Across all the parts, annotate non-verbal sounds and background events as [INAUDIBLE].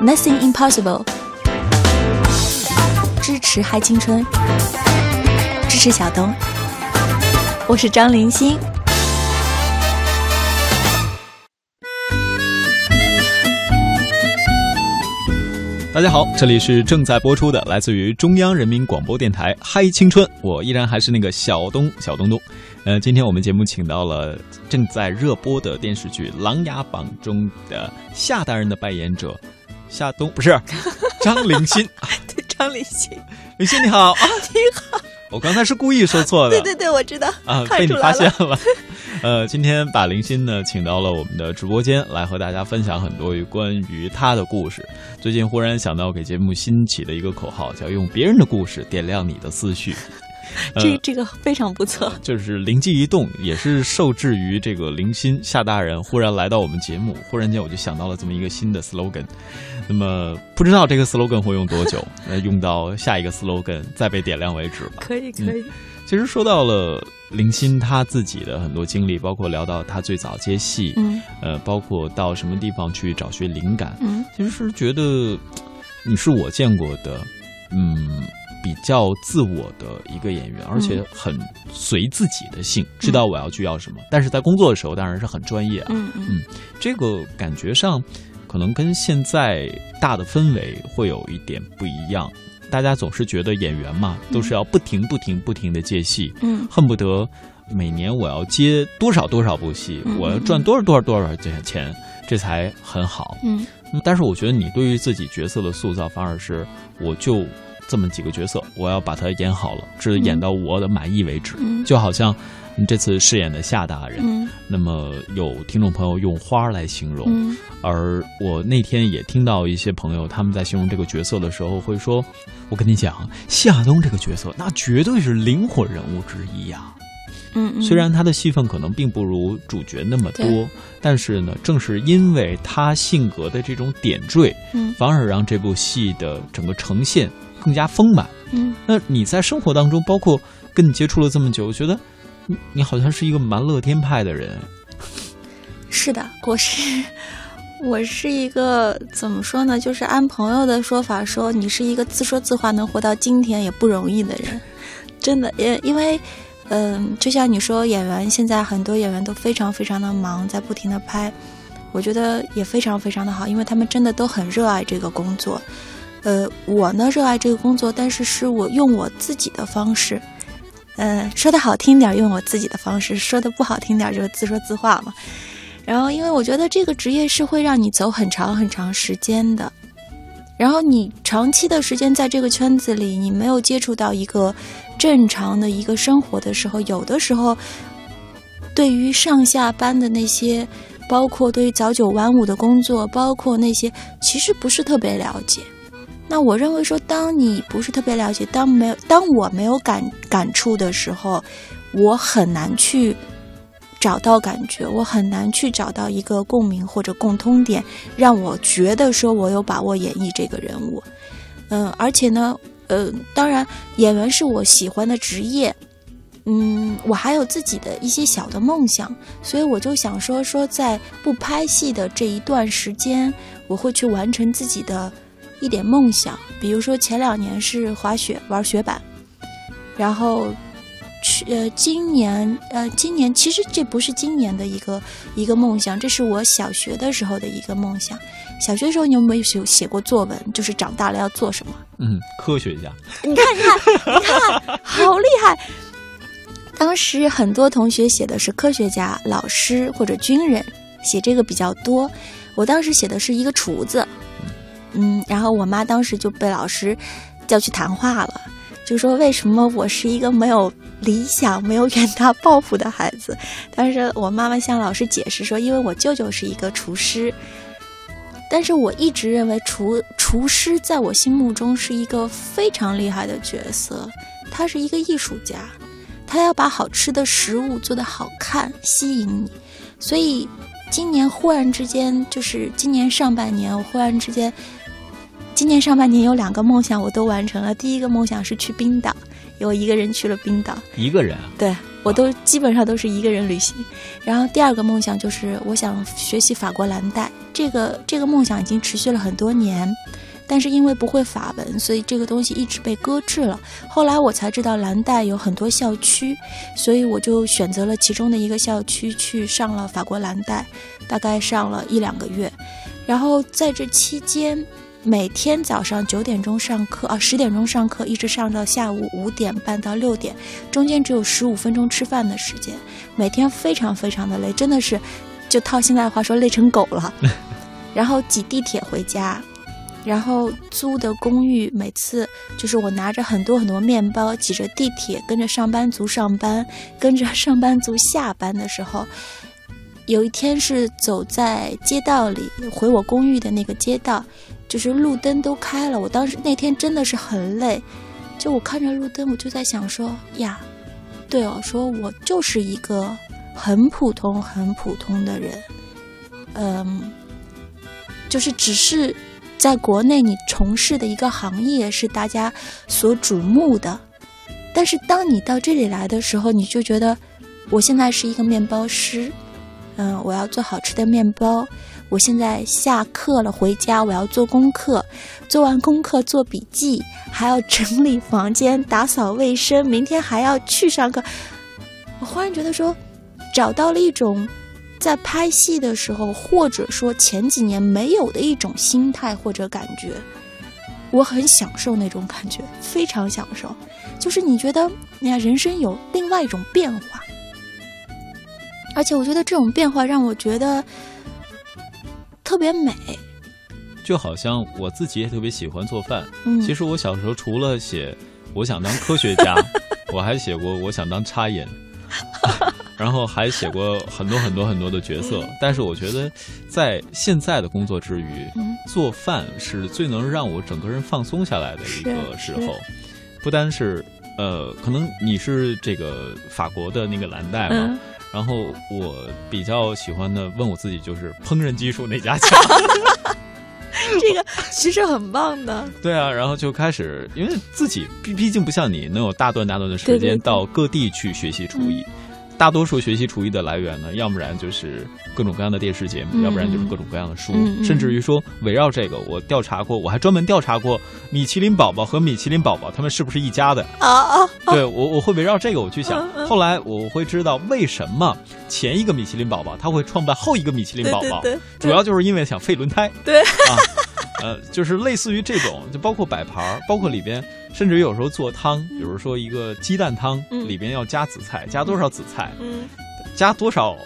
Nothing Impossible，支持嗨青春，支持小东，我是张林欣。大家好，这里是正在播出的，来自于中央人民广播电台《嗨青春》，我依然还是那个小东小东东。呃，今天我们节目请到了正在热播的电视剧《琅琊榜》中的夏大人的扮演者夏冬，不是 [LAUGHS] 张林欣。对，张林欣，林欣你好啊，[LAUGHS] 你好。我刚才是故意说错的。对对对，我知道啊，被你发现了。[LAUGHS] 呃，今天把林欣呢请到了我们的直播间，来和大家分享很多关于他的故事。最近忽然想到给节目新起的一个口号，叫“用别人的故事点亮你的思绪”。[LAUGHS] 这这个非常不错，[LAUGHS] 就是灵机一动，也是受制于这个林欣夏大人忽然来到我们节目，忽然间我就想到了这么一个新的 slogan。那么不知道这个 slogan 会用多久？那 [LAUGHS] 用到下一个 slogan 再被点亮为止吧。可以可以。其实说到了林欣他自己的很多经历，包括聊到他最早接戏，嗯，呃，包括到什么地方去找寻灵感，嗯，其实是觉得你是我见过的，嗯，比较自我的一个演员，而且很随自己的性，知道我要去要什么，但是在工作的时候当然是很专业啊，嗯嗯，这个感觉上可能跟现在大的氛围会有一点不一样。大家总是觉得演员嘛，都是要不停、不停、不停的接戏，嗯，恨不得每年我要接多少多少部戏，我要赚多少多少多少钱钱，这才很好，嗯。但是我觉得你对于自己角色的塑造，反而是我就这么几个角色，我要把它演好了，直演到我的满意为止，就好像。你这次饰演的夏大人，那么有听众朋友用花来形容，而我那天也听到一些朋友他们在形容这个角色的时候会说：“我跟你讲，夏冬这个角色那绝对是灵魂人物之一呀。”嗯，虽然他的戏份可能并不如主角那么多，但是呢，正是因为他性格的这种点缀，嗯，反而让这部戏的整个呈现更加丰满。嗯，那你在生活当中，包括跟你接触了这么久，我觉得。你好像是一个蛮乐天派的人，是的，我是 [LAUGHS] 我是一个怎么说呢？就是按朋友的说法说，你是一个自说自话能活到今天也不容易的人，真的，也因为，嗯，就像你说，演员现在很多演员都非常非常的忙，在不停的拍，我觉得也非常非常的好，因为他们真的都很热爱这个工作，呃，我呢热爱这个工作，但是是我用我自己的方式。嗯，说的好听点，用我自己的方式；说的不好听点，就是自说自话嘛。然后，因为我觉得这个职业是会让你走很长很长时间的。然后，你长期的时间在这个圈子里，你没有接触到一个正常的一个生活的时候，有的时候，对于上下班的那些，包括对于早九晚五的工作，包括那些，其实不是特别了解。那我认为说，当你不是特别了解，当没有，当我没有感感触的时候，我很难去找到感觉，我很难去找到一个共鸣或者共通点，让我觉得说我有把握演绎这个人物。嗯，而且呢，呃，当然，演员是我喜欢的职业。嗯，我还有自己的一些小的梦想，所以我就想说说，在不拍戏的这一段时间，我会去完成自己的。一点梦想，比如说前两年是滑雪玩雪板，然后去呃今年呃今年其实这不是今年的一个一个梦想，这是我小学的时候的一个梦想。小学的时候你有没有写写过作文？就是长大了要做什么？嗯，科学家。你看，你看，你看，好厉害！当时很多同学写的是科学家、老师或者军人，写这个比较多。我当时写的是一个厨子。嗯，然后我妈当时就被老师叫去谈话了，就说为什么我是一个没有理想、没有远大抱负的孩子。但是我妈妈向老师解释说，因为我舅舅是一个厨师，但是我一直认为厨厨师在我心目中是一个非常厉害的角色，他是一个艺术家，他要把好吃的食物做得好看，吸引你，所以。今年忽然之间，就是今年上半年，我忽然之间，今年上半年有两个梦想我都完成了。第一个梦想是去冰岛，有一个人去了冰岛，一个人，对我都基本上都是一个人旅行。然后第二个梦想就是我想学习法国蓝带，这个这个梦想已经持续了很多年。但是因为不会法文，所以这个东西一直被搁置了。后来我才知道蓝带有很多校区，所以我就选择了其中的一个校区去上了法国蓝带，大概上了一两个月。然后在这期间，每天早上九点钟上课啊，十点钟上课，一直上到下午五点半到六点，中间只有十五分钟吃饭的时间。每天非常非常的累，真的是，就套现在话说，累成狗了。[LAUGHS] 然后挤地铁回家。然后租的公寓，每次就是我拿着很多很多面包，挤着地铁，跟着上班族上班，跟着上班族下班的时候，有一天是走在街道里回我公寓的那个街道，就是路灯都开了。我当时那天真的是很累，就我看着路灯，我就在想说呀，对哦，说我就是一个很普通很普通的人，嗯，就是只是。在国内，你从事的一个行业是大家所瞩目的，但是当你到这里来的时候，你就觉得，我现在是一个面包师，嗯，我要做好吃的面包。我现在下课了，回家我要做功课，做完功课做笔记，还要整理房间、打扫卫生，明天还要去上课。我忽然觉得说，找到了一种。在拍戏的时候，或者说前几年没有的一种心态或者感觉，我很享受那种感觉，非常享受。就是你觉得，你看人生有另外一种变化，而且我觉得这种变化让我觉得特别美。就好像我自己也特别喜欢做饭。嗯，其实我小时候除了写我想当科学家，[LAUGHS] 我还写过我想当插眼。然后还写过很多很多很多的角色，但是我觉得，在现在的工作之余，做饭是最能让我整个人放松下来的一个时候。不单是，呃，可能你是这个法国的那个蓝带嘛，然后我比较喜欢的问我自己就是烹饪技术哪家 [LAUGHS] 强？[LAUGHS] 这个其实很棒的。对啊，然后就开始，因为自己毕毕竟不像你能有大段大段的时间到各地去学习厨艺。大多数学习厨艺的来源呢，要不然就是各种各样的电视节目，要不然就是各种各样的书，甚至于说围绕这个，我调查过，我还专门调查过米其林宝宝和米其林宝宝他们是不是一家的。啊啊！对我我会围绕这个我去想，后来我会知道为什么前一个米其林宝宝他会创办后一个米其林宝宝，主要就是因为想废轮胎。对。啊。呃，就是类似于这种，就包括摆盘儿，包括里边，甚至于有时候做汤，比如说一个鸡蛋汤，里边要加紫菜，加多少紫菜，加多少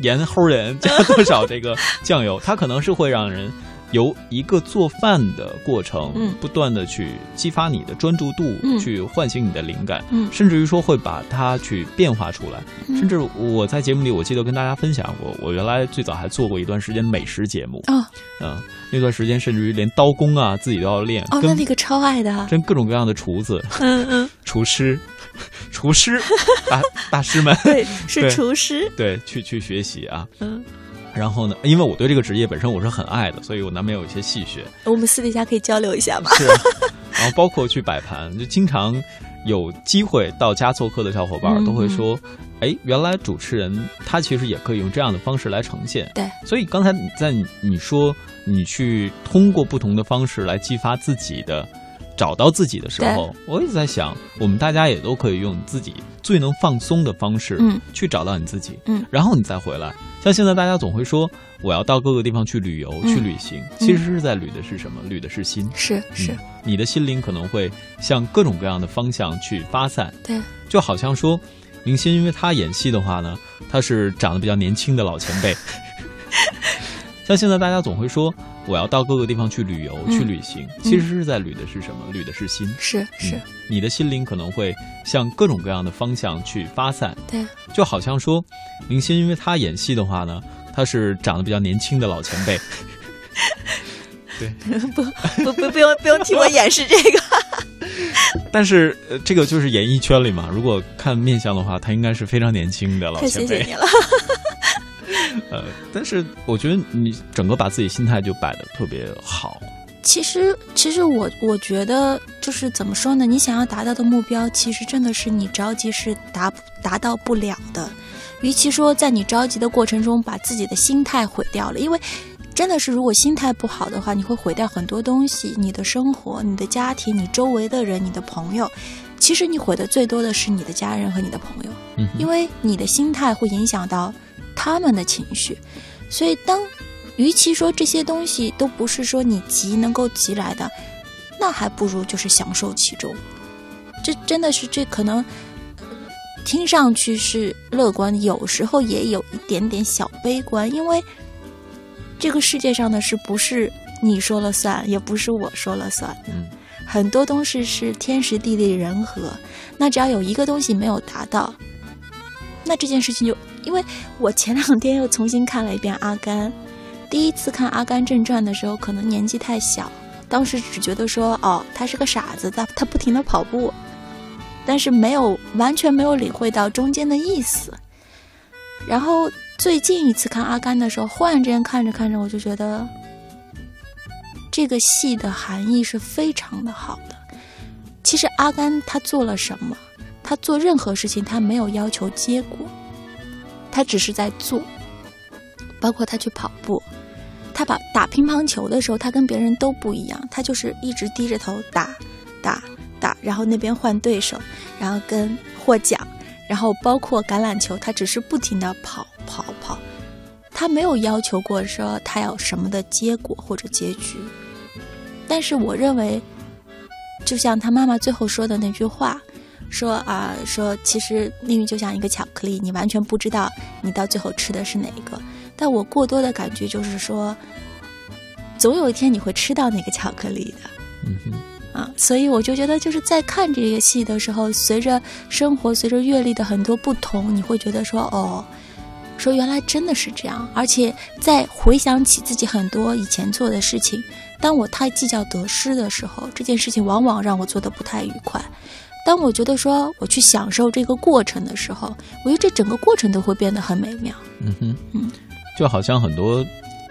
盐齁盐，加多少这个酱油，它可能是会让人。由一个做饭的过程，不断的去激发你的专注度，去唤醒你的灵感，甚至于说会把它去变化出来。甚至我在节目里，我记得跟大家分享过，我原来最早还做过一段时间美食节目。啊，嗯，那段时间甚至于连刀工啊自己都要练。哦，那那个超爱的，真各种各样的厨子，嗯嗯，[LAUGHS] 厨师，厨师，大大师们，对，是厨师，对，去去学习啊，嗯。然后呢？因为我对这个职业本身我是很爱的，所以我难免有一些戏谑。我们私底下可以交流一下吗？是。然后包括去摆盘，就经常有机会到家做客的小伙伴都会说：“哎，原来主持人他其实也可以用这样的方式来呈现。”对。所以刚才在你说你去通过不同的方式来激发自己的。找到自己的时候，我一直在想，我们大家也都可以用自己最能放松的方式，嗯，去找到你自己，嗯，然后你再回来。像现在大家总会说，我要到各个地方去旅游、去旅行，其实是在旅的是什么？旅的是心，是是，你的心灵可能会向各种各样的方向去发散，对，就好像说，明星，因为他演戏的话呢，他是长得比较年轻的老前辈。[LAUGHS] 像现在大家总会说，我要到各个地方去旅游、去旅行，其实是在旅的是什么？旅的是心，是是，你的心灵可能会向各种各样的方向去发散。对，就好像说，明星因为他演戏的话呢，他是长得比较年轻的老前辈。[LAUGHS] 对，不不不，不用不用替我演示这个。[LAUGHS] 但是呃，这个就是演艺圈里嘛，如果看面相的话，他应该是非常年轻的老前辈。谢谢你了。呃，但是我觉得你整个把自己心态就摆的特别好。其实，其实我我觉得就是怎么说呢？你想要达到的目标，其实真的是你着急是达达到不了的。与其说在你着急的过程中把自己的心态毁掉了，因为真的是，如果心态不好的话，你会毁掉很多东西，你的生活、你的家庭、你周围的人、你的朋友。其实你毁的最多的是你的家人和你的朋友，嗯，因为你的心态会影响到他们的情绪。所以，当与其说这些东西都不是说你急能够急来的，那还不如就是享受其中。这真的是这可能听上去是乐观，有时候也有一点点小悲观，因为这个世界上的事不是你说了算，也不是我说了算。嗯，很多东西是天时地利人和，那只要有一个东西没有达到，那这件事情就……因为我前两天又重新看了一遍《阿甘》，第一次看《阿甘正传》的时候，可能年纪太小，当时只觉得说：“哦，他是个傻子，他他不停的跑步。”但是没有完全没有领会到中间的意思。然后最近一次看阿甘的时候，忽然之间看着看着，我就觉得这个戏的含义是非常的好的。其实阿甘他做了什么？他做任何事情，他没有要求结果，他只是在做。包括他去跑步，他把打乒乓球的时候，他跟别人都不一样，他就是一直低着头打打。打，然后那边换对手，然后跟获奖，然后包括橄榄球，他只是不停的跑跑跑，他没有要求过说他要什么的结果或者结局。但是我认为，就像他妈妈最后说的那句话，说啊说其实命运就像一个巧克力，你完全不知道你到最后吃的是哪一个。但我过多的感觉就是说，总有一天你会吃到那个巧克力的。嗯哼。啊，所以我就觉得，就是在看这个戏的时候，随着生活、随着阅历的很多不同，你会觉得说，哦，说原来真的是这样。而且在回想起自己很多以前做的事情，当我太计较得失的时候，这件事情往往让我做的不太愉快。当我觉得说我去享受这个过程的时候，我觉得这整个过程都会变得很美妙。嗯哼，嗯，就好像很多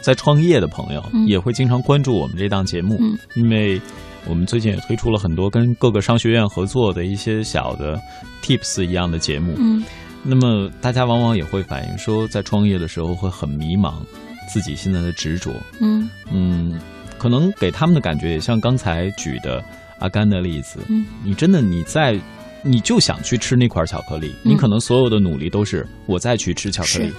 在创业的朋友也会经常关注我们这档节目，因为。我们最近也推出了很多跟各个商学院合作的一些小的 tips 一样的节目。嗯，那么大家往往也会反映说，在创业的时候会很迷茫，自己现在的执着。嗯嗯，可能给他们的感觉也像刚才举的阿甘的例子。嗯，你真的你在，你就想去吃那块巧克力，你可能所有的努力都是我再去吃巧克力，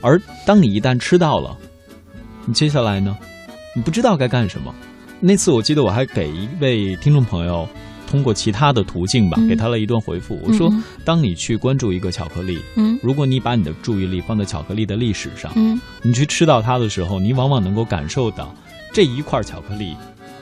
而当你一旦吃到了，你接下来呢，你不知道该干什么。那次我记得我还给一位听众朋友通过其他的途径吧，给他了一段回复。我说：当你去关注一个巧克力，嗯，如果你把你的注意力放在巧克力的历史上，嗯，你去吃到它的时候，你往往能够感受到这一块巧克力，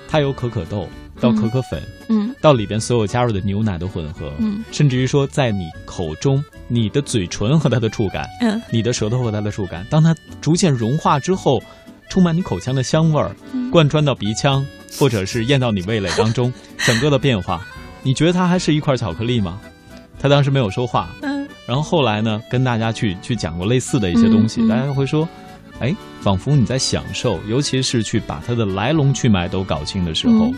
它有可可豆到可可粉，嗯，到里边所有加入的牛奶的混合，嗯，甚至于说在你口中，你的嘴唇和它的触感，嗯，你的舌头和它的触感，当它逐渐融化之后。充满你口腔的香味儿，贯穿到鼻腔，或者是咽到你味蕾当中，[LAUGHS] 整个的变化，你觉得它还是一块巧克力吗？他当时没有说话，嗯，然后后来呢，跟大家去去讲过类似的一些东西，大家会说，哎，仿佛你在享受，尤其是去把它的来龙去脉都搞清的时候，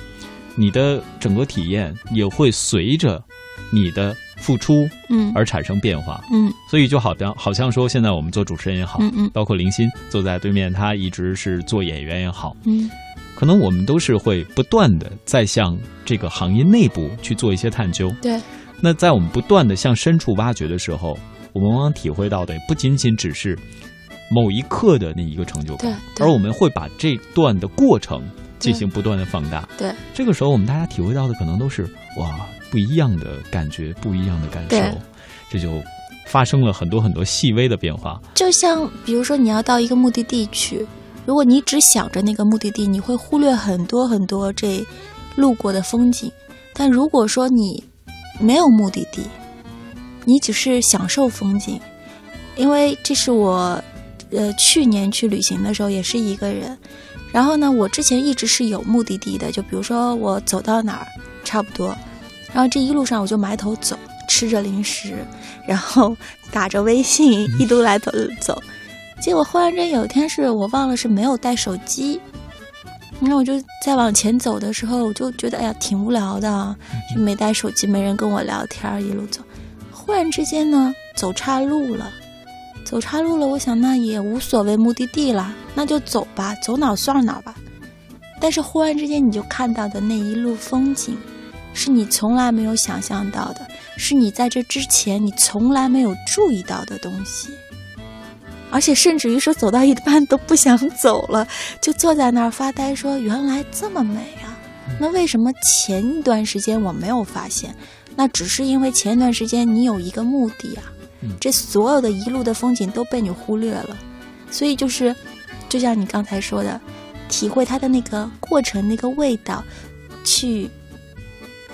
你的整个体验也会随着你的。付出，嗯，而产生变化，嗯，所以就好像好像说，现在我们做主持人也好，嗯嗯，包括林欣坐在对面，他一直是做演员也好，嗯，可能我们都是会不断的在向这个行业内部去做一些探究，对。那在我们不断的向深处挖掘的时候，我们往往体会到的不仅仅只是某一刻的那一个成就感，而我们会把这段的过程进行不断的放大，对。这个时候，我们大家体会到的可能都是哇。不一样的感觉，不一样的感受，这就发生了很多很多细微的变化。就像比如说，你要到一个目的地去，如果你只想着那个目的地，你会忽略很多很多这路过的风景。但如果说你没有目的地，你只是享受风景，因为这是我呃去年去旅行的时候也是一个人。然后呢，我之前一直是有目的地的，就比如说我走到哪儿，差不多。然后这一路上我就埋头走，吃着零食，然后打着微信，一路来头走。结果忽然间有一天是我忘了是没有带手机，然后我就再往前走的时候，我就觉得哎呀挺无聊的，就没带手机，没人跟我聊天，一路走。忽然之间呢，走岔路了，走岔路了，我想那也无所谓目的地了，那就走吧，走哪算哪吧。但是忽然之间，你就看到的那一路风景，是你从来没有想象到的，是你在这之前你从来没有注意到的东西。而且甚至于说走到一半都不想走了，就坐在那儿发呆，说原来这么美啊！那为什么前一段时间我没有发现？那只是因为前一段时间你有一个目的啊，这所有的一路的风景都被你忽略了。所以就是，就像你刚才说的，体会它的那个过程、那个味道，去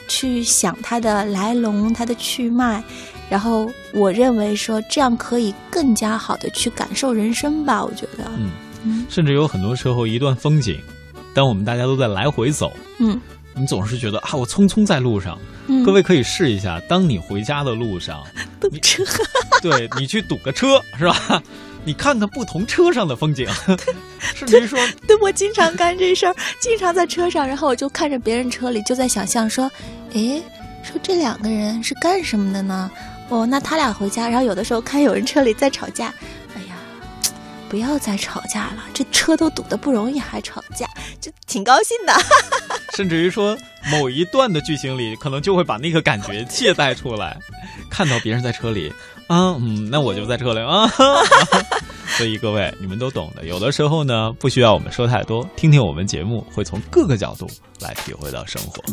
去想它的来龙、它的去脉。然后我认为说这样可以更加好的去感受人生吧，我觉得，嗯，甚至有很多时候一段风景，当我们大家都在来回走，嗯，你总是觉得啊，我匆匆在路上，各位可以试一下，当你回家的路上 [LAUGHS] 堵车，对你去堵个车是吧？你看看不同车上的风景，甚至于说，对我经常干这事儿，经常在车上，然后我就看着别人车里，就在想象说，哎，说这两个人是干什么的呢？哦，那他俩回家，然后有的时候看有人车里在吵架，哎呀，不要再吵架了，这车都堵得不容易，还吵架，就挺高兴的。[LAUGHS] 甚至于说，某一段的剧情里，可能就会把那个感觉借带出来，看到别人在车里，啊，嗯，那我就在车里啊。[LAUGHS] 所以各位，你们都懂的。有的时候呢，不需要我们说太多，听听我们节目，会从各个角度来体会到生活。